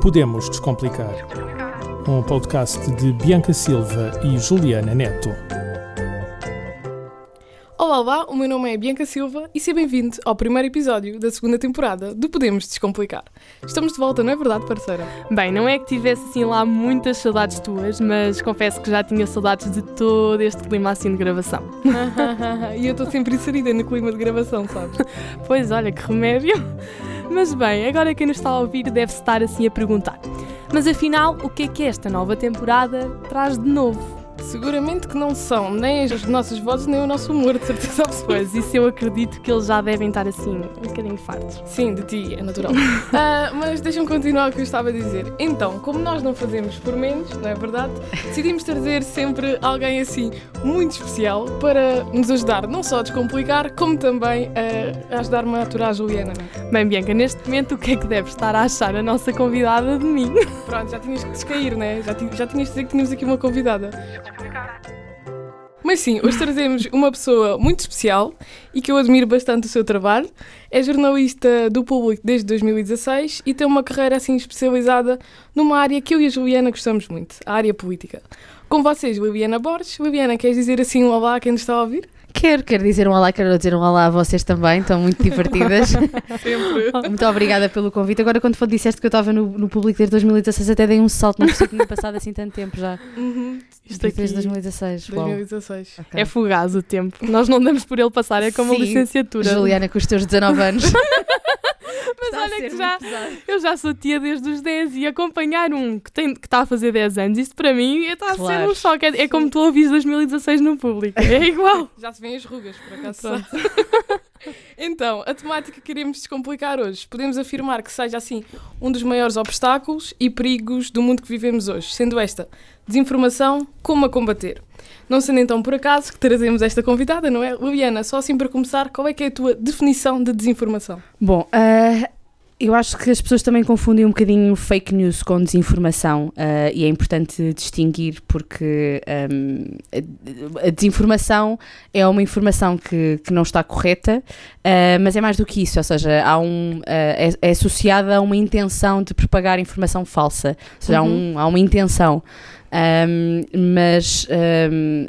Podemos Descomplicar. Um podcast de Bianca Silva e Juliana Neto. Olá, olá, o meu nome é Bianca Silva e seja bem-vindo ao primeiro episódio da segunda temporada do Podemos Descomplicar. Estamos de volta, não é verdade, parceira? Bem, não é que tivesse assim lá muitas saudades tuas, mas confesso que já tinha saudades de todo este clima assim de gravação. e eu estou sempre inserida no clima de gravação, sabes? Pois olha, que remédio. Mas bem, agora quem nos está a ouvir deve estar assim a perguntar. Mas afinal, o que é que esta nova temporada traz de novo? Seguramente que não são nem as nossas vozes nem o nosso humor, de certeza absoluta. Pois, isso eu acredito que eles já devem estar assim, um bocadinho fartos. Sim, de ti, é natural. uh, mas deixa-me continuar o que eu estava a dizer. Então, como nós não fazemos por menos, não é verdade? Decidimos trazer sempre alguém assim muito especial para nos ajudar não só a descomplicar, como também a ajudar-me a aturar a Juliana. Não é? Bem, Bianca, neste momento o que é que deve estar a achar a nossa convidada de mim? Pronto, já tinhas que descair, né? Já, já tinhas de dizer que tínhamos aqui uma convidada. Mas sim, hoje trazemos uma pessoa muito especial e que eu admiro bastante o seu trabalho. É jornalista do Público desde 2016 e tem uma carreira assim especializada numa área que eu e a Juliana gostamos muito, a área política. Com vocês, Liliana Borges. Liliana, queres dizer assim um olá a quem nos está a ouvir? Quero, quero dizer um olá, quero dizer um olá a vocês também, estão muito divertidas. Sempre. Muito obrigada pelo convite. Agora, quando disseste que eu estava no, no público desde 2016, até dei um salto, não percebi que tinha passado assim tanto tempo já. Uhum. Isto aqui, desde 2016. 2016. Okay. É fugaz o tempo. Nós não damos por ele passar, é como Sim, a licenciatura. Juliana, com os teus 19 anos. Mas está olha que já, eu já sou tia desde os 10 e acompanhar um que, tem, que está a fazer 10 anos, isso para mim está claro. a ser um choque. É, é como tu ouvis 2016 no público. É igual. já se vêem as rugas, por acaso. então, a temática que queremos descomplicar hoje. Podemos afirmar que seja assim um dos maiores obstáculos e perigos do mundo que vivemos hoje, sendo esta desinformação, como a combater. Não sendo então por acaso que trazemos esta convidada, não é? Liliana, só assim para começar, qual é que é a tua definição de desinformação? Bom, uh, eu acho que as pessoas também confundem um bocadinho fake news com desinformação uh, e é importante distinguir porque um, a, a, desinformação é uma informação que, que não está correta, uh, mas é mais do que isso, ou seja, há um, uh, é, é, associada a uma intenção de propagar informação falsa, ou seja, uhum. há, um, há uma intenção. Um, mas, um,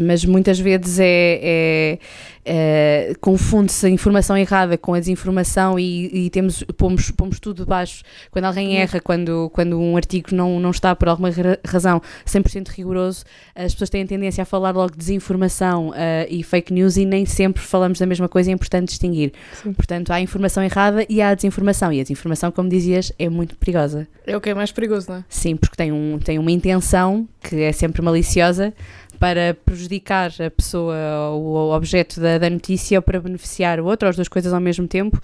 mas muitas vezes é, é Uh, confunde-se a informação errada com a desinformação e, e, temos, pomos, pomos tudo debaixo. Quando alguém erra, quando, quando um artigo não, não está por alguma razão 100% rigoroso, as pessoas têm a tendência a falar logo de desinformação uh, e fake news e nem sempre falamos da mesma coisa e é importante distinguir. Sim. Portanto, há informação errada e há desinformação. E a desinformação, como dizias, é muito perigosa. É o que é mais perigoso, não é? Sim, porque tem, um, tem uma intenção que é sempre maliciosa para prejudicar a pessoa ou o objeto da, da, notícia ou para beneficiar o outro, ou as duas coisas ao mesmo tempo,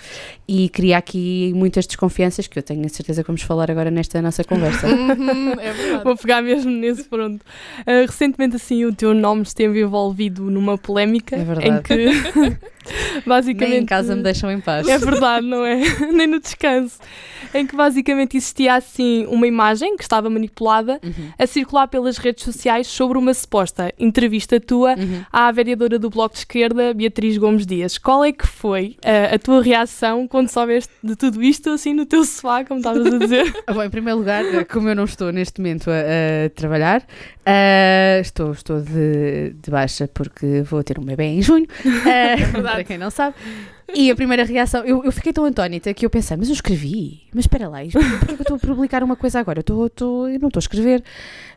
e cria aqui muitas desconfianças que eu tenho a certeza que vamos falar agora nesta nossa conversa. Uhum, é verdade. Vou pegar mesmo nesse pronto. Uh, recentemente, assim, o teu nome esteve envolvido numa polémica é em que basicamente. Nem em casa me deixam em paz. É verdade, não é? Nem no descanso. Em que basicamente existia assim uma imagem que estava manipulada uhum. a circular pelas redes sociais sobre uma suposta entrevista tua uhum. à vereadora do Bloco de Esquerda, Beatriz Gomes Dias. Qual é que foi a, a tua reação quando soubeste de tudo isto, assim no teu sofá, como estavas a dizer? Bom, em primeiro lugar, como eu não estou neste momento a, a trabalhar, uh, estou, estou de, de, baixa porque vou ter um bebê em junho. Uh, para quem não sabe. E a primeira reação, eu, eu fiquei tão antónita que eu pensei, mas eu escrevi, mas espera lá, porquê que eu estou a publicar uma coisa agora? Eu, estou, estou, eu não estou a escrever.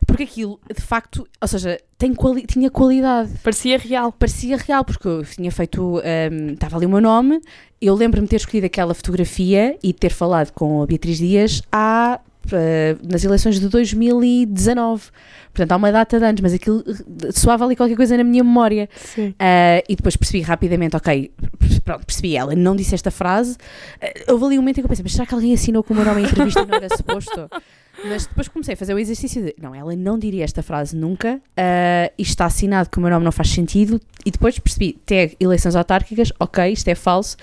Porque aquilo, de facto, ou seja, tem quali tinha qualidade. Parecia real. Parecia real, porque eu tinha feito, um, estava ali o meu nome, eu lembro-me de ter escolhido aquela fotografia e ter falado com a Beatriz Dias há, nas eleições de 2019. Portanto, há uma data de anos, mas aquilo soava ali qualquer coisa na minha memória. Uh, e depois percebi rapidamente, ok, pronto, percebi ela, não disse esta frase. Uh, houve ali um momento em que eu pensei, mas será que alguém assinou com o meu nome em entrevista e não era suposto? Mas depois comecei a fazer o exercício de, não, ela não diria esta frase nunca, uh, isto está assinado que o meu nome não faz sentido, e depois percebi, tag eleições autárquicas, ok, isto é falso,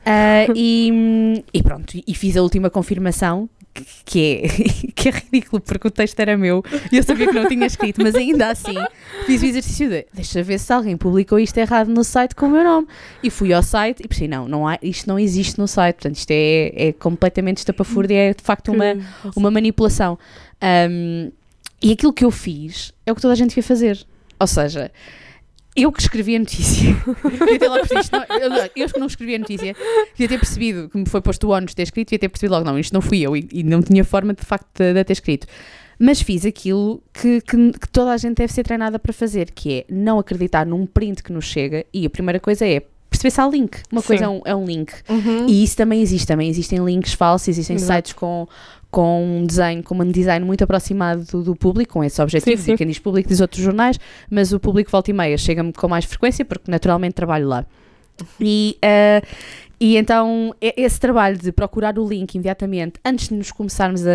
uh, e, e, pronto, e fiz a última confirmação que é, que é ridículo, porque o texto era meu e eu sabia que não tinha escrito, mas ainda assim fiz o exercício de deixa ver se alguém publicou isto errado no site com o meu nome. E fui ao site e pensei, não, não há, isto não existe no site, portanto isto é, é completamente estapafúrdia, é de facto uma, uma manipulação. Um, e aquilo que eu fiz é o que toda a gente devia fazer. Ou seja, eu que escrevi a notícia, devia ter logo percebido, não, eu, eu que não escrevi a notícia, devia ter percebido que me foi posto o ónus de ter escrito, devia ter percebido logo, não, isto não fui eu e, e não tinha forma de facto de, de ter escrito. Mas fiz aquilo que, que, que, toda a gente deve ser treinada para fazer, que é não acreditar num print que nos chega e a primeira coisa é perceber se há link. Uma Sim. coisa é um, é um link. Uhum. E isso também existe. Também existem links falsos, existem Exato. sites com, com um desenho, com um design muito aproximado do, do público, com esse objetivo. Sim, sim. Quem diz público diz outros jornais, mas o público volta e meia chega-me com mais frequência porque naturalmente trabalho lá. E, uh, e então esse trabalho de procurar o link imediatamente antes de nos começarmos a,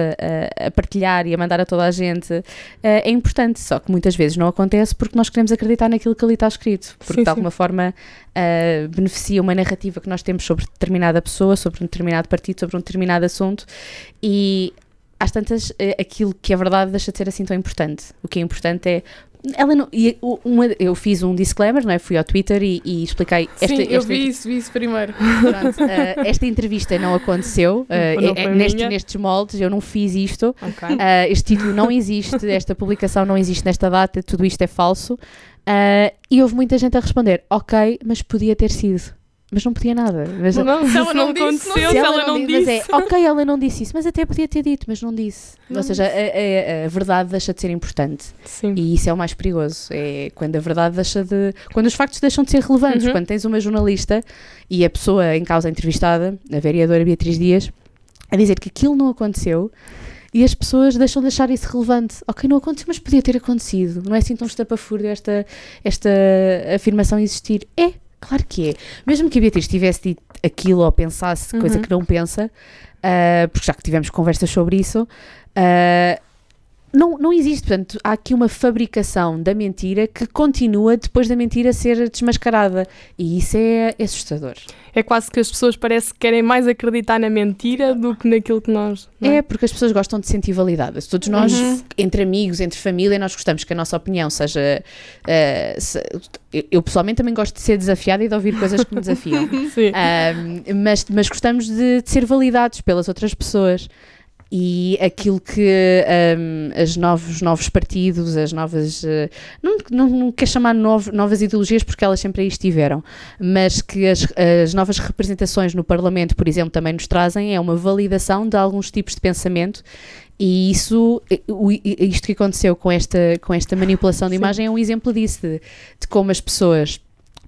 a, a partilhar e a mandar a toda a gente uh, é importante, só que muitas vezes não acontece porque nós queremos acreditar naquilo que ali está escrito, porque sim, de alguma sim. forma uh, beneficia uma narrativa que nós temos sobre determinada pessoa, sobre um determinado partido, sobre um determinado assunto e às tantas, aquilo que é verdade deixa de ser assim tão importante. O que é importante é ela não, e uma, eu fiz um disclaimer, não é? Fui ao Twitter e, e expliquei. Esta, Sim, eu vi isso, vi isso primeiro. Pronto, uh, esta entrevista não aconteceu uh, não é, neste, nestes moldes, eu não fiz isto. Okay. Uh, este título não existe, esta publicação não existe nesta data, tudo isto é falso. e houve muita gente a responder: Ok, mas podia ter sido mas não podia nada. Mas, não, se ela não, aconteceu, se, se ela, não, disse. Mas é, ok, ela não disse isso, mas até podia ter dito, mas não disse. Não Ou seja, a, a, a, verdade deixa de ser importante. Sim. E isso é o mais perigoso. É quando a verdade deixa de. Quando os factos deixam de ser relevantes. Uhum. Quando tens uma jornalista e a pessoa em causa entrevistada, a vereadora Beatriz Dias, a dizer que aquilo não aconteceu. E as pessoas deixam de achar isso relevante. Ok, não aconteceu, mas podia ter acontecido. Não é assim tão estapafúrdio esta, esta afirmação existir. É, Claro que é. Mesmo que a Beatriz tivesse dito aquilo ou pensasse uhum. coisa que não pensa, uh, porque já que tivemos conversas sobre isso, uh, não, não existe. Portanto, há aqui uma fabricação da mentira que continua depois da mentira ser desmascarada. E isso é, é assustador. É quase que as pessoas parece que querem mais acreditar na mentira do que naquilo que nós. É? é? porque as pessoas gostam de se sentir validadas. Todos nós, uhum. entre amigos, entre família, nós gostamos que a nossa opinião seja. Uh, se, eu pessoalmente também gosto de ser desafiada e de ouvir coisas que me desafiam. Sim. mas, mas gostamos de, de ser validados pelas outras pessoas e aquilo que um, os novos, novos partidos, as novas. Uh, não, não, não quer chamar novo, novas ideologias porque elas sempre aí estiveram, mas que as, as novas representações no Parlamento, por exemplo, também nos trazem é uma validação de alguns tipos de pensamento e isso, isto que aconteceu com esta, com esta manipulação de Sim. imagem é um exemplo disso, de, de como as pessoas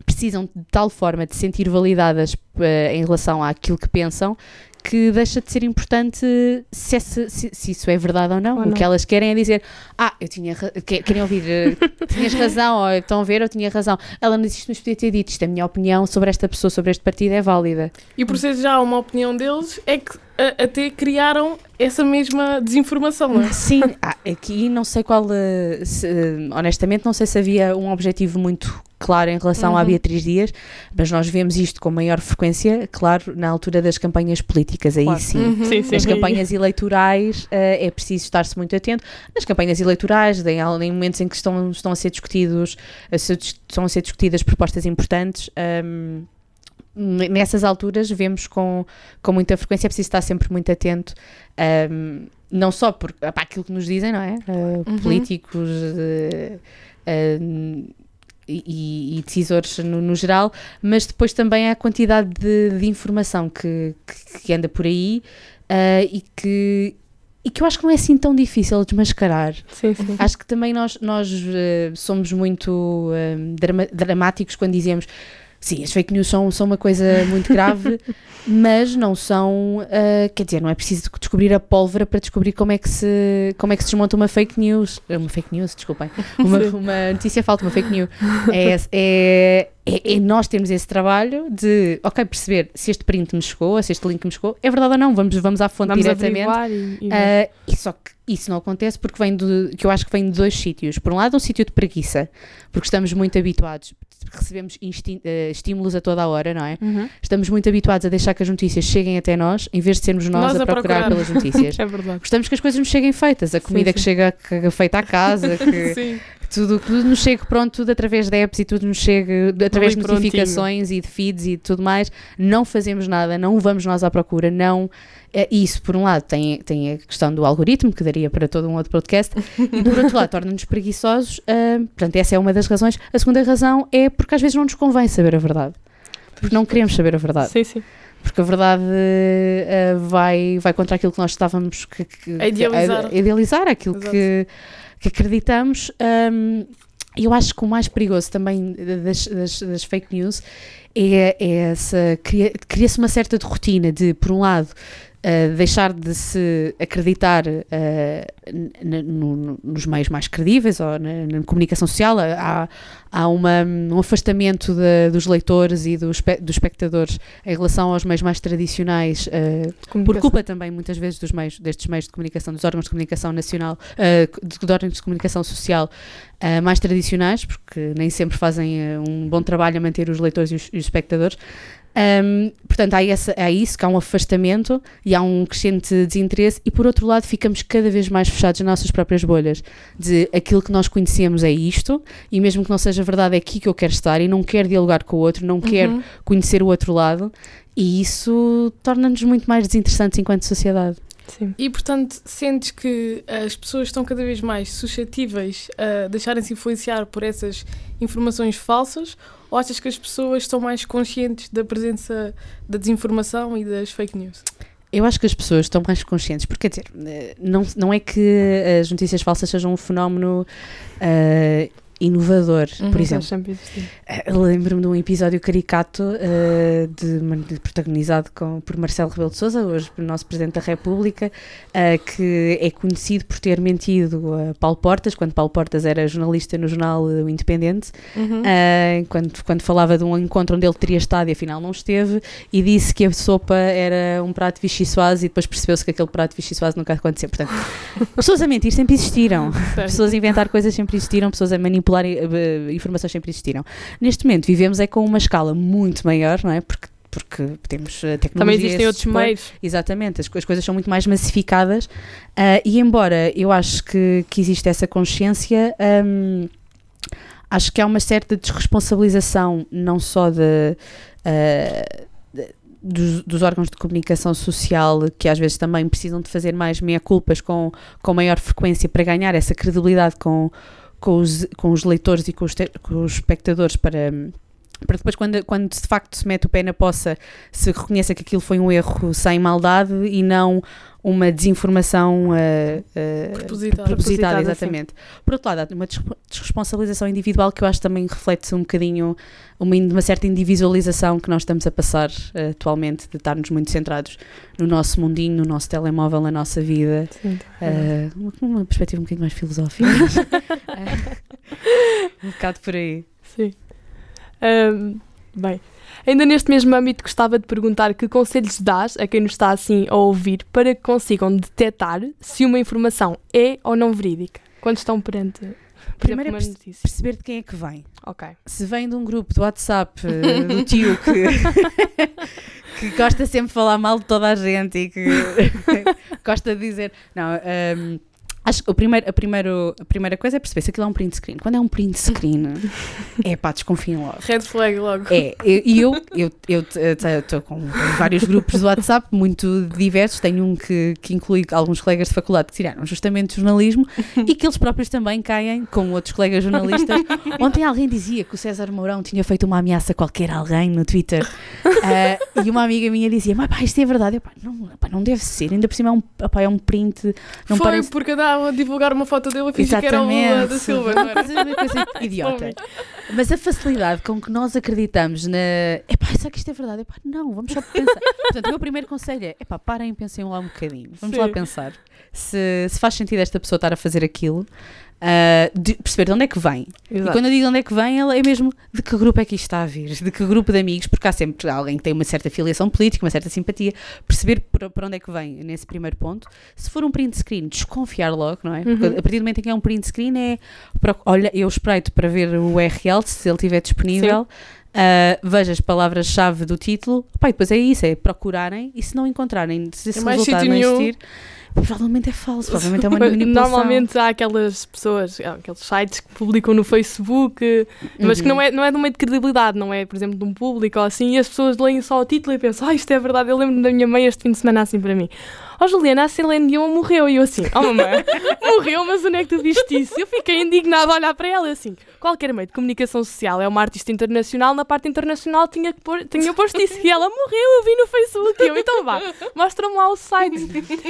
precisam de tal forma de sentir validadas uh, em relação àquilo que pensam que deixa de ser importante se, esse, se, se, isso é verdade ou não. ou não. O que elas querem é dizer, ah, eu tinha querem ouvir, eh, tinhas razão, ou estão a ver, eu tinha razão. Ela não disse mas podia ter dito, isto é a minha opinião sobre esta pessoa, sobre este partido, é válida. E por ser já uma opinião deles, é que até criaram essa mesma desinformação, não é? Sim, ah, aqui não sei qual, eh, se, honestamente, não sei se havia um objetivo muito claro em relação uhum. à Beatriz Dias, mas nós vemos isto com maior frequência, claro, na altura das campanhas políticas, aí claro. sim. Uhum. sim, sim. Nas campanhas eleitorais uh, é preciso estar-se muito atento. Nas campanhas eleitorais, em, em momentos em que estão, estão a ser discutidos, a ser, estão a ser discutidas propostas importantes. Um, nessas alturas vemos com, com muita frequência, é preciso estar sempre muito atento, um, não só por, para aquilo que nos dizem, não é? Uh, uhum. Políticos uh, uh, e, e, decisores no, no, geral, mas depois também a quantidade de, de informação que, que, que, anda por aí e que e que eu acho que não é assim tão difícil desmascarar. Sim, sim. Acho que também nós, nós uh, somos muito uh, drama dramáticos quando dizemos Sim, as fake news são, são uma coisa muito grave, mas não são, uh, quer dizer, não é preciso descobrir a pólvora para descobrir como é que se, como é que se desmonta uma fake news. Uma fake news, desculpem. Uma, uma notícia falta, uma fake news. É, é, é, é nós termos esse trabalho de, ok, perceber se este print me chegou, se este link me chegou, é verdade ou não, vamos, vamos à fonte Vamos diretamente. e, e. Ah, e só que isso não acontece porque vem de, que eu acho que vem de dois sítios. Por um lado, um sítio de preguiça, porque estamos muito habituados, recebemos eh, estímulos a toda a hora, não é? Uhum. Estamos muito habituados a deixar que as notícias cheguem até nós, em vez de sermos nós, Nós a, procurar, procurar. pelas notícias. É verdade. Gostamos que as coisas nos cheguem feitas, a comida que sim. chega que- feita à casa, que Sim. Tudo, tudo nos chegue pronto, tudo através de apps e tudo nos chegue através de Ali prontinho. notificações e de feeds e tudo mais. Não fazemos nada, não vamos nós à procura, não. é Isso, por um lado, tem, tem a questão do algoritmo, que daria para todo um outro podcast, e por outro lado, torna-nos preguiçosos. ah, portanto, essa é uma das razões. A segunda razão é porque às vezes não nos convém saber a verdade. Porque não queremos saber a verdade. Sim, sim. Porque a verdade eh, vai, vai contra aquilo que nós estávamos que, que- A idealizar. a- a idealizar, aquilo Exato. que, que acreditamos. Um, eu acho que o mais perigoso também das, das- das fake news é, é essa. cria- Cria-se uma certa de rotina de, por um lado, eh, deixar de se acreditar no- nos meios mais credíveis ou na, na comunicação social. Há, há uma- um afastamento de- dos leitores e dos, dos espectadores em relação aos meios mais tradicionais, eh, por culpa também muitas vezes dos meios, destes meios de comunicação, dos órgãos de comunicação nacional, de, de órgãos de comunicação social eh, mais tradicionais, porque nem sempre fazem um bom trabalho a manter os leitores e os, e os espectadores. Ahm, portanto, há, essa, há isso, que há um afastamento e há um crescente desinteresse, e por outro lado, ficamos cada vez mais fechados nas nossas próprias bolhas. De aquilo que nós conhecemos é isto, e mesmo que não seja verdade, é aqui que eu quero estar, e não quero dialogar com o outro, não quero Uhum. conhecer o outro lado, e isso torna-nos muito mais desinteressantes enquanto sociedade. Sim. E portanto, sentes que as pessoas estão cada vez mais suscetíveis a deixarem-se influenciar por essas informações falsas? Ou achas que as pessoas estão mais conscientes da presença da desinformação e das fake news? Eu acho que as pessoas estão mais conscientes, porque quer dizer, eh, não, não é que as notícias falsas sejam um fenómeno eh, inovador, Uhum. por exemplo. Eh, Lembro-me de um episódio caricato eh, de, de- protagonizado com, por Marcelo Rebelo de Sousa, hoje o nosso Presidente da República, eh, que é conhecido por ter mentido a Paulo Portas, quando Paulo Portas era jornalista no jornal O Independente, Uhum. Uh, quando, quando falava de um encontro onde ele teria estado e afinal não esteve, e disse que a sopa era um prato de vichyssoise e depois percebeu-se que aquele prato de vichyssoise nunca aconteceu. Portanto, pessoas a mentir sempre existiram, pessoas a inventar coisas sempre existiram, pessoas a manipular eh, informações sempre existiram. Neste momento vivemos é com uma escala muito maior, não é? Porque porque temos eh, tecnologia. Também existem outros meios. Exatamente, as, as coisas são muito mais massificadas ah, e embora eu acho que, que existe essa consciência, hum, acho que há uma certa desresponsabilização não só de, ah, de- dos, dos órgãos de comunicação social que às vezes também precisam de fazer mais meia-culpas com, com maior frequência para ganhar essa credibilidade com, com, os, com os leitores e com os, te- com os espectadores para... Para depois, quando, quando de facto se mete o pé na poça, se reconheça que aquilo foi um erro sem maldade e não uma desinformação ah, ah, Propositada. exatamente. Por outro lado, há uma desre- desresponsabilização individual que eu acho também reflete um bocadinho uma, uma certa individualização que nós estamos a passar ah, atualmente, de estarmos muito centrados no nosso mundinho, no nosso telemóvel, na nossa vida. Sim. Ah, uma, uma perspectiva um bocadinho mais filosófica. Ah, um bocado por aí. Sim. Ahm, bem, ainda neste mesmo âmbito gostava de perguntar que conselhos dás a quem nos está assim a ouvir para que consigam detectar se uma informação é ou não verídica quando estão perante Primeiro é exemplo, notícia. Perceber de quem é que vem. Ok. se vem de um grupo do WhatsApp eh, do tio que, que gosta sempre de falar mal de toda a gente e que gosta de dizer. Não, ehm, acho que o primeiro, a, primeiro, a primeira coisa é perceber se aquilo é um print screen. Quando é um print screen, é pá, desconfiem logo. Red flag logo. É, e eu eu eu estou com vários grupos do WhatsApp muito diversos. Tenho um que, que inclui alguns colegas de faculdade que tiraram justamente jornalismo e que eles próprios também caem com outros colegas jornalistas. Ontem alguém dizia que o César Mourão tinha feito uma ameaça a qualquer alguém no Twitter Ah, e uma amiga minha dizia: Mas pá, isto é verdade. Eu, pá, não, pá, não deve ser, ainda por cima é um, pá, é um print. Não Foi parece. porque a divulgar uma foto dele a fingir que era o da Silva, não era? Uma coisa idiota. Mas a facilidade com que nós acreditamos na. Epá, será que isto é verdade? Epá, não, vamos só pensar. Portanto, o meu primeiro conselho é: epá, parem e pensem lá um bocadinho. Vamos Sim. lá pensar. Se, se faz sentido esta pessoa estar a fazer aquilo. Uh, de perceber de onde é que vem. Exato. E quando eu digo de onde é que vem, ela é mesmo de que grupo é que isto está a vir, de que grupo de amigos, porque há sempre alguém que tem uma certa filiação política, uma certa simpatia, perceber para, onde é que vem nesse primeiro ponto. Se for um print screen, desconfiar logo, não é? Porque Uhum. a partir do momento em que é um print screen, é. Olha, eu espreito para ver o URL, se ele estiver disponível. Uh, veja as palavras-chave do título, e depois é isso, é procurarem e se não encontrarem, se esse mais resultado não existir, provavelmente é falso, provavelmente é uma manipulação. Normalmente há aquelas pessoas, há aqueles sites que publicam no Facebook, mas que Uhum. não é, não é de um de credibilidade, não é, por exemplo, de um público ou assim, e as pessoas leem só o título e pensam, ah, isto é verdade, eu lembro da minha mãe este fim de semana assim para mim. Ó Juliana, a Celine Dion morreu. E eu assim, oh mamãe, morreu, mas onde é que tu viste isso? Eu fiquei indignada a olhar para ela e assim, qualquer meio de comunicação social é uma artista internacional, na parte internacional tinha, que pôr, tinha posto isso. E ela morreu, eu vi no Facebook. E eu, então vá, mostra-me lá o site.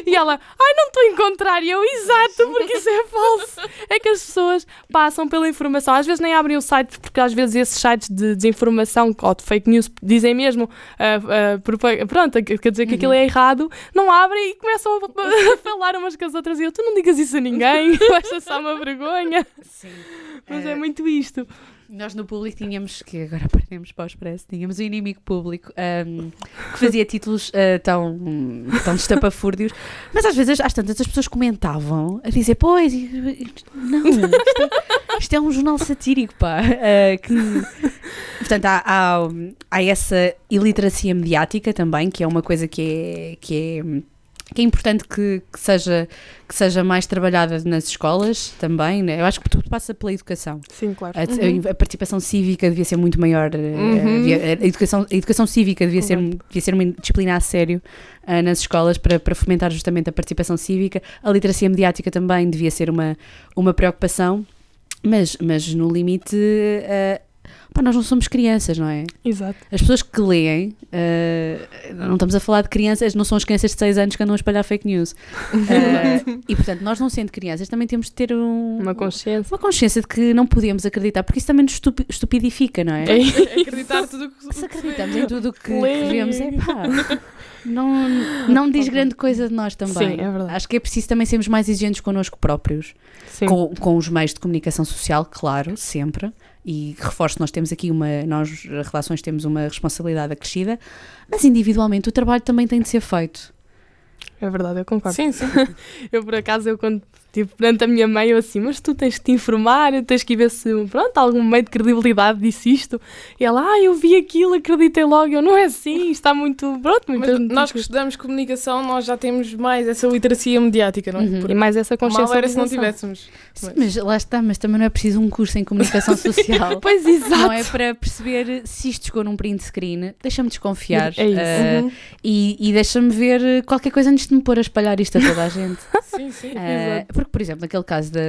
E ela, ai, não estou a encontrar. E eu, exato, porque isso é falso. É que as pessoas passam pela informação. Às vezes nem abrem o site, porque às vezes esses sites de desinformação ou de fake news dizem mesmo, ah, propa- pronto, quer dizer que aquilo é errado, não abrem começam a, falar umas com as outras. E eu, tu não digas isso a ninguém, vais passar uma vergonha. Sim. Mas Eh, é muito isto. Nós no público tínhamos, que agora perdemos para o expresso, tínhamos um inimigo público ahm, que fazia títulos ah, tão, tão destapafúrdios, mas às vezes, às tantas, as pessoas comentavam a dizer, pois, não, isto é, isto é um jornal satírico, pá, ah, que... Portanto, há, há, há essa iliteracia mediática também, que é uma coisa que é... Que é que é importante que, que seja, que seja mais trabalhada nas escolas também, né? Eu acho que tudo passa pela educação. Sim, claro. A, a- a participação cívica devia ser muito maior. eh, Uhum. havia- a, educação, a educação cívica devia ser, devia ser uma disciplina a sério ah, nas escolas para, para fomentar justamente a participação cívica. A literacia mediática também devia ser uma, uma preocupação, mas, mas no limite. ah, pá, nós não somos crianças, não é? Exato. As pessoas que leem, ah, não estamos a falar de crianças, não são as crianças de 6 anos que andam a espalhar fake news. Ah, e portanto, nós não sendo crianças, também temos de ter um, Uma consciência. uma consciência de que não podemos acreditar, porque isso também nos estupi- estupidifica, não é? É Acreditar tudo o que Se acreditamos em tudo o que, que vemos, é pá. Não, não diz grande coisa de nós também. Sim, é verdade. Acho que é preciso também sermos mais exigentes connosco próprios, Sim. com, com os meios de comunicação social, claro, sempre. E reforço, nós temos aqui uma, nós, as relações, temos uma responsabilidade acrescida, mas individualmente o trabalho também tem de ser feito. É verdade, eu concordo. Sim, sim. Eu, por acaso, eu quando estive perante a minha mãe, eu assim, mas tu tens que te informar, tens que ir ver se, pronto, algum meio de credibilidade disse isto. E ela, ah, eu vi aquilo, acreditei logo. Eu, não é assim, está muito, pronto, Mas muitas nós que notícias. estudamos comunicação, nós já temos mais essa literacia mediática, não é? Uhum. E mais essa consciência. mal era se não tivéssemos. Sim, mas lá está, mas também não é preciso um curso em comunicação social. Pois, exato. Não é para perceber se isto chegou num print screen, deixa-me desconfiar. É isso. eh, Uhum. e e deixa-me ver qualquer coisa antes de me pôr a espalhar isto a toda a gente. Sim, sim. Eh, porque, por exemplo, naquele caso da.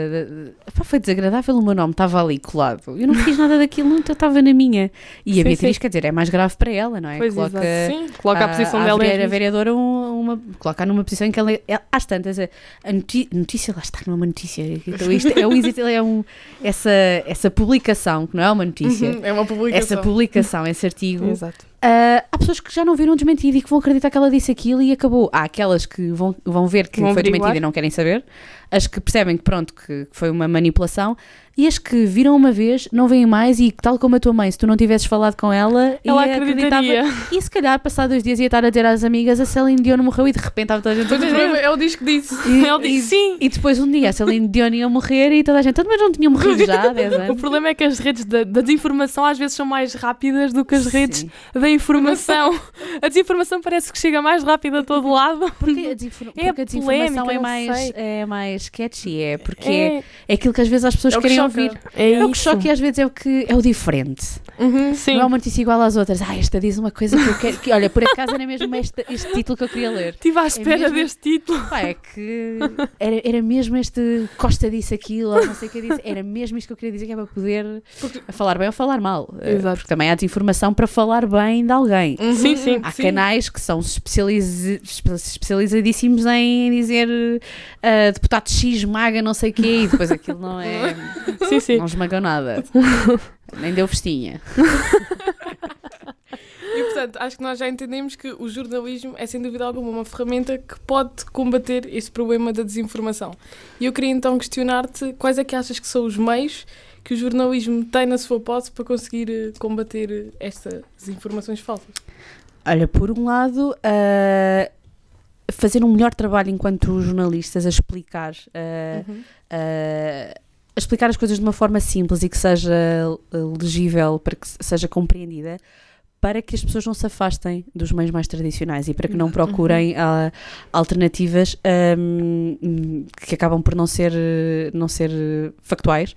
pá, foi desagradável, o meu nome estava ali colado. Eu não fiz nada daquilo, eu estava na minha. E Sim, a Beatriz, sim. quer dizer, é mais grave para ela, não é? Pois, Coloca, exato. Sim. Coloca a posição a, dela a risco. vereadora um- uma, colocar numa posição em que ela, ela às tantas a, a noti- notícia lá está não é uma notícia então isto é, um, é um, essa, essa publicação que não é uma notícia Uhum, É uma publicação. essa publicação esse artigo Exato. ah, há pessoas que já não viram desmentido e que vão acreditar que ela disse aquilo e acabou há aquelas que vão, vão ver que Vão foi averiguar. desmentido e não querem saber as que percebem que pronto que, foi uma manipulação e as que viram uma vez não veem mais e tal como a tua mãe se tu não tivesses falado com ela Ela ia acreditaria. e se calhar, passado dois dias, ia estar a dizer às amigas a Celine Dion morreu e de repente estava toda a gente a o problema é o disco que disse. E, Ele e- disse sim. e depois um dia a Celine Dion ia morrer e toda a gente, "Ah, mas não tinha morrido já há 10 O anos. problema é que as redes da, da desinformação às vezes são mais rápidas do que as redes Sim. da informação. A desinformação parece que chega mais rápido a todo lado. Porque a, desinfor- É porque a desinformação é mais, é mais catchy, é porque é, É, é aquilo que às vezes as pessoas É que querem ouvir. é, É o que isso. choca e às vezes é o que é o diferente. Uhum. Sim. Não é uma notícia igual às outras. Ah, esta diz uma coisa que eu quero. Que, olha, por acaso era mesmo este, este título que eu queria ler. Estive à espera mesmo- deste título. Pá, é que era, era mesmo este Costa disse aquilo, ou não sei o que eu disse, era mesmo isto que eu queria dizer, que é para poder falar bem ou falar mal. Eh, Exato. Porque também há desinformação para falar bem de alguém. Uhum. Sim, sim. Há Sim. canais que são especializ- espe- especializadíssimos em dizer eh, deputado X maga não sei o quê e depois aquilo não é. Sim, sim. não esmagou nada. Nem deu festinha. E Portanto, acho que nós já entendemos que o jornalismo é, sem dúvida alguma, uma ferramenta que pode combater este problema da desinformação. E eu queria então questionar-te quais é que achas que são os meios que o jornalismo tem na sua posse para conseguir eh, combater eh, estas informações falsas? Olha, por um lado, uh, fazer um melhor trabalho enquanto jornalistas a explicar, uh, uhum. uh, a explicar as coisas de uma forma simples e que seja legível, para que seja compreendida, para que as pessoas não se afastem dos meios mais tradicionais e para que não uhum. procurem uhum. alternativas um, que acabam por não ser, não ser factuais.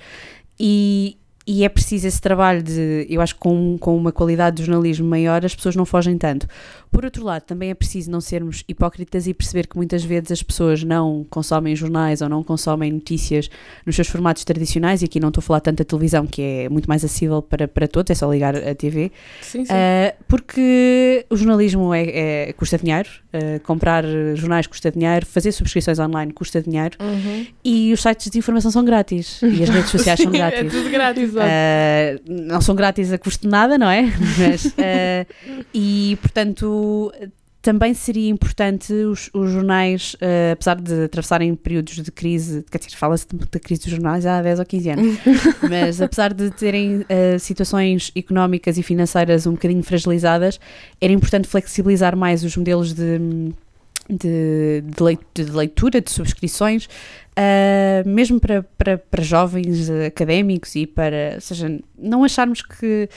E, e é preciso esse trabalho de, eu acho que com, com uma qualidade de jornalismo maior as pessoas não fogem tanto. Por outro lado, também é preciso não sermos hipócritas e perceber que muitas vezes as pessoas não consomem jornais ou não consomem notícias nos seus formatos tradicionais, e aqui não estou a falar tanto da televisão, que é muito mais acessível para, para todos, é só ligar a TV, sim, sim. Uh, porque o jornalismo é, é custa dinheiro, uh, comprar jornais custa dinheiro, fazer subscrições online custa dinheiro, uhum. e os sites de informação são grátis, e as redes sociais sim, são grátis. É tudo grátis, uh, Não são grátis a custo de nada, não é? Mas, e, portanto, também seria importante os, os jornais, uh, apesar de atravessarem períodos de crise, quer dizer, fala-se da crise dos jornais há 10 ou 15 anos, mas apesar de terem uh, situações económicas e financeiras um bocadinho fragilizadas, era importante flexibilizar mais os modelos de, de, de leitura, de subscrições, uh, mesmo para, para, para jovens académicos e para, ou seja, não acharmos que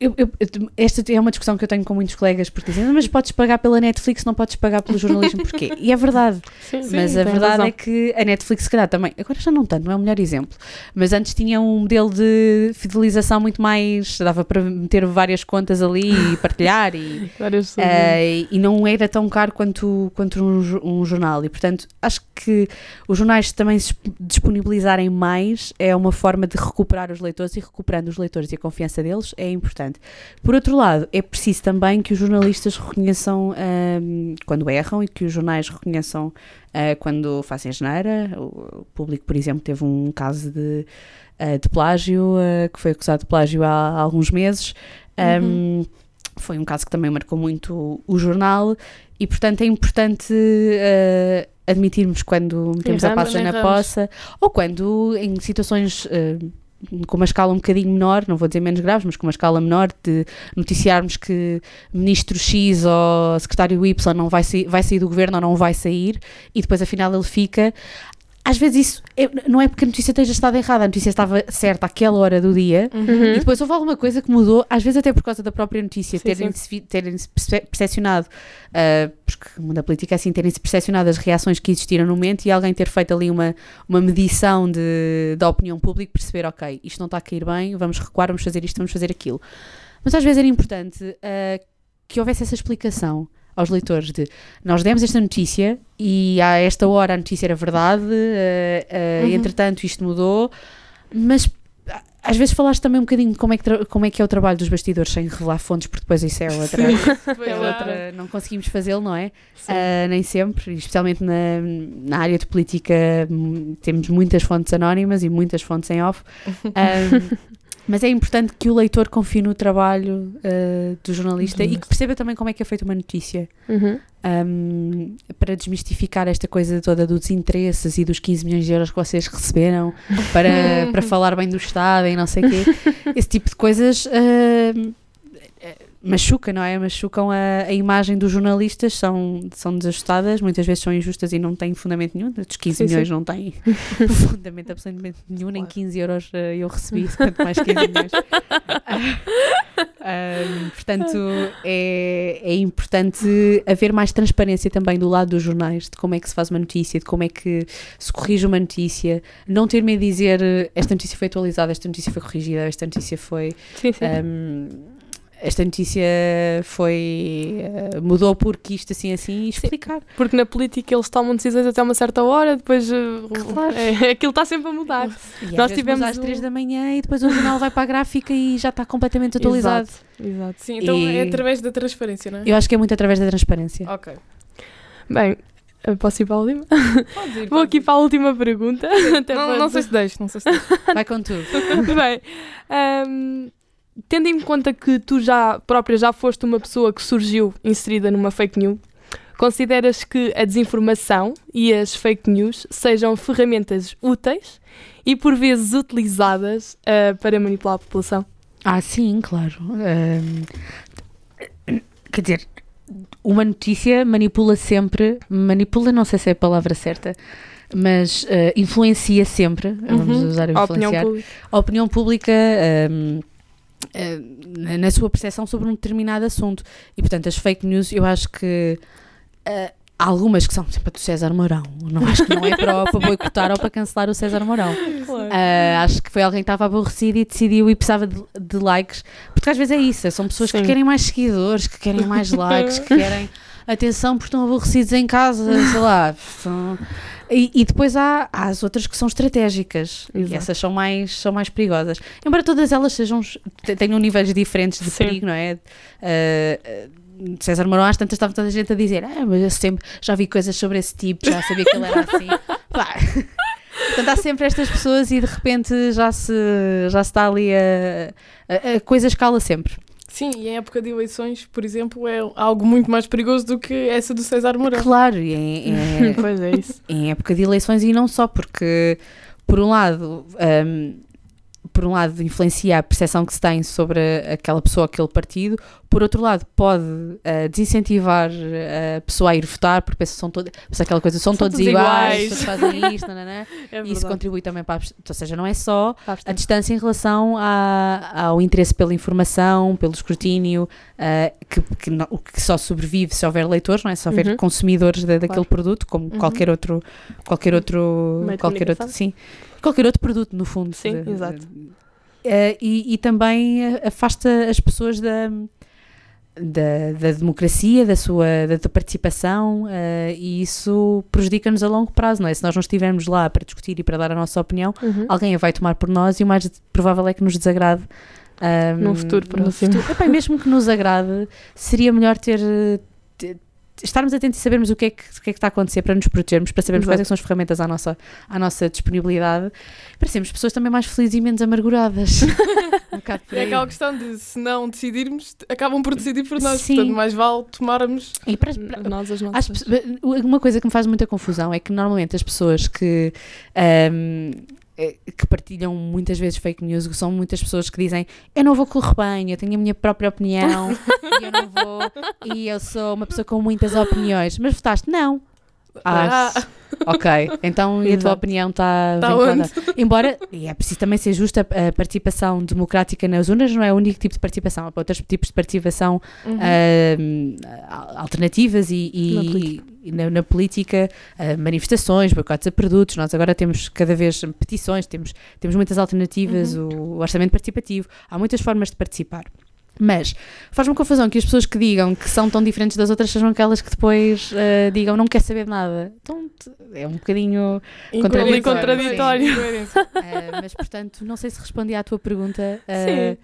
eu, eu, esta é uma discussão que eu tenho com muitos colegas porque dizem, mas podes pagar pela Netflix, não podes pagar pelo jornalismo, porquê? E é verdade, sim, mas sim, a verdade razão. é que a Netflix, se calhar também, agora já não tanto, não é o melhor exemplo, mas antes tinha um modelo de fidelização muito mais, dava para meter várias contas ali e partilhar e, uh, e não era tão caro quanto, quanto um, um jornal. E portanto acho que os jornais também se disponibilizarem mais é uma forma de recuperar os leitores e recuperando os leitores e a confiança deles é importante importante. Por outro lado, é preciso também que os jornalistas reconheçam um, quando erram e que os jornais reconheçam uh, quando fazem geneira. O, público, por exemplo, teve um caso de, uh, de plágio, uh, que foi acusado de plágio há, há alguns meses. Um, uhum. Foi um caso que também marcou muito o jornal e, portanto, é importante admitirmos quando metemos a passa na poça ou quando em situações com uma escala um bocadinho menor, não vou dizer menos graves, mas com uma escala menor, de noticiarmos que ministro X ou secretário Y não vai, vai sair do governo ou não vai sair, e depois afinal ele fica às vezes isso é, não é porque a notícia esteja estado errada, a notícia estava certa àquela hora do dia uhum. e depois houve alguma coisa que mudou, às vezes até por causa da própria notícia, terem-se terem percepcionado, uh, porque o mundo da política é assim, terem-se percepcionado as reações que existiram no momento e alguém ter feito ali uma, uma medição de, da opinião pública, perceber, ok, isto não está a cair bem, vamos recuar, vamos fazer isto, vamos fazer aquilo. Mas às vezes era importante uh, que houvesse essa explicação aos leitores de nós demos esta notícia e a esta hora a notícia era verdade, uh, uh, uhum. entretanto isto mudou, mas às vezes falaste também um bocadinho de como é, que como é que é o trabalho dos bastidores sem revelar fontes, porque depois isso é outra. é outra não conseguimos fazê-lo, não é? Uh, nem sempre, especialmente na, na área de política, temos muitas fontes anónimas e muitas fontes em off. Um, Mas é importante que o leitor confie no trabalho uh, do jornalista e que perceba também como é que é feita uma notícia. Uhum. Um, para desmistificar esta coisa toda dos interesses e dos 15 milhões de euros que vocês receberam para, para falar bem do Estado e não sei o quê. Esse tipo de coisas. Uh, machuca, não é? Machucam a, a imagem dos jornalistas, são, são desajustadas, muitas vezes são injustas e não têm fundamento nenhum. Dos 15 sim, milhões sim. não têm fundamento absolutamente nenhum, nem 15 euros uh, eu recebi, quanto mais 15 milhões. um, portanto, é, é importante haver mais transparência também do lado dos jornais, de como é que se faz uma notícia, de como é que se corrige uma notícia, não ter medo de dizer esta notícia foi atualizada, esta notícia foi corrigida, esta notícia foi. Sim, sim. Um, esta notícia foi uh, mudou porque isto assim assim e explicar. Sim, porque na política eles tomam decisões até uma certa hora, depois uh, claro. é, aquilo está sempre a mudar. E Nós tivemos às três da manhã e depois o jornal vai para a gráfica e já está completamente atualizado. Exato. Exato. Sim, então e é através da transparência, não é? Eu acho que é muito através da transparência. Ok. Bem, Posso ir para a última? Pode ir, Vou aqui ir para a última pergunta. não, não sei se deixo, não sei se deixo. Vai com tudo. Bem, um, tendo em conta que tu já própria já foste uma pessoa que surgiu inserida numa fake news, consideras que a desinformação e as fake news sejam ferramentas úteis e por vezes utilizadas uh, para manipular a população? Ah, sim, claro. quer dizer, uma notícia manipula sempre, manipula, não sei se é a palavra certa, mas uh, influencia sempre, uhum. vamos usar a influenciar, a opinião pública, a opinião pública um, na sua percepção sobre um determinado assunto. E, portanto, as fake news, eu acho que uh, há algumas que são sempre do César Mourão. Não acho que não é para, para boicotar ou para cancelar o César Mourão. Claro. Uh, acho que foi alguém que estava aborrecido e decidiu e precisava de, de likes. Porque às vezes é isso, são pessoas Sim. que querem mais seguidores, que querem mais likes, que querem atenção porque estão aborrecidos em casa, sei lá. São... E, e, depois há, há, as outras que são estratégicas Exato. e essas são mais, são mais perigosas. Embora todas elas sejam, tenham níveis diferentes de Sim. perigo, não é? Uh, César Mourão às tantas estava toda a gente a dizer ah, mas eu sempre já vi coisas sobre esse tipo, já sabia que ele era assim. Pá. Portanto, há sempre estas pessoas e de repente já se, já se está ali a, a, a coisa escala sempre. Sim, e em época de eleições, por exemplo, é algo muito mais perigoso do que essa do César Mourão. Claro, é, é, pois é isso. Em época de eleições e não só, porque, por um lado, um, por um lado, influencia a percepção que se tem sobre aquela pessoa, aquele partido, por outro lado, pode uh, desincentivar a pessoa a ir votar, porque pensa, são todos, aquela coisa, são, são todos, todos iguais, todos fazem isto, não, não, não. É isso contribui também para a, ou seja, não é só a distância em relação a, ao interesse pela informação, pelo escrutínio, uh, que, que, não, que, só sobrevive se houver leitores, não é? Se houver uhum. consumidores de, daquele claro. produto, como uhum. qualquer outro, qualquer outro, qualquer outro, sim qualquer outro produto, no fundo. Sim, de, exato. Uh, e, e, também afasta as pessoas da, da, da democracia, da sua da, participação, uh, e isso prejudica-nos a longo prazo, não é? Se nós não estivermos lá para discutir e para dar a nossa opinião, uhum. alguém a vai tomar por nós e o mais provável é que nos desagrade. Um, ehm, no futuro próximo. Futuro. Epá, mesmo que nos agrade, seria melhor ter estarmos atentos e sabermos o que, é que, o que é que está a acontecer para nos protegermos, para sabermos Exato. quais é são as ferramentas à nossa, à nossa disponibilidade, para sermos pessoas também mais felizes e menos amarguradas. um é aquela questão de se não decidirmos, acabam por decidir por nós, Sim. portanto mais vale tomarmos e para, para, nós as nossas. As, uma coisa que me faz muita confusão é que normalmente as pessoas que um, é, que partilham muitas vezes fake news, são muitas pessoas que dizem eu não vou correr bem, eu tenho a minha própria opinião e eu não vou, e eu sou uma pessoa com muitas opiniões, mas votaste? Não. Ah, ah. ok, então a tua opinião está tá vinculada? Embora, e é preciso também ser justa, a participação democrática nas urnas não é o único tipo de participação, há outros tipos de participação uhum. uh, alternativas e, e na, na política, uh, manifestações, boicotes a produtos, nós agora temos cada vez petições, temos, temos muitas alternativas, uhum. o, o orçamento participativo, há muitas formas de participar. Mas faz-me confusão que as pessoas que digam que são tão diferentes das outras sejam aquelas que depois uh, digam não quer saber nada. Então é um bocadinho contraditório. contraditório. uh, mas portanto, não sei se respondi à tua pergunta. Uh, sim.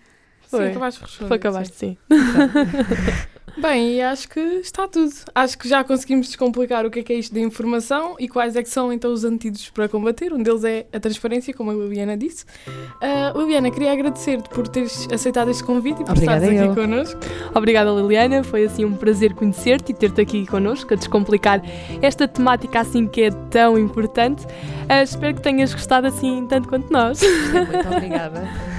Foi. Sim, acabaste de responder. Foi acabaste, sim. sim. Bem, acho que está tudo. Acho que já conseguimos descomplicar o que é, que é isto de informação e quais é que são então os antídotos para combater. Um deles é a transparência, como a Liliana disse. Uh, Liliana, queria agradecer-te por teres aceitado este convite e por Obrigada estares aqui connosco. Obrigada, Liliana. Foi assim um prazer conhecer-te e ter-te aqui connosco a descomplicar esta temática assim que é tão importante. Uh, espero que tenhas gostado assim tanto quanto nós. Muito obrigada.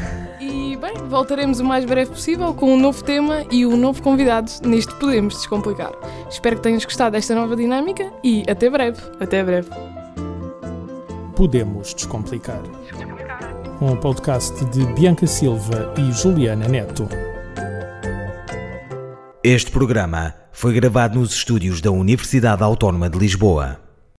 E bem, voltaremos o mais breve possível com um novo tema e um novo convidado neste Podemos Descomplicar. Espero que tenhas gostado desta nova dinâmica e até breve. Até breve. Podemos Descomplicar. Um podcast de Bianca Silva e Juliana Neto. Este programa foi gravado nos estúdios da Universidade Autónoma de Lisboa.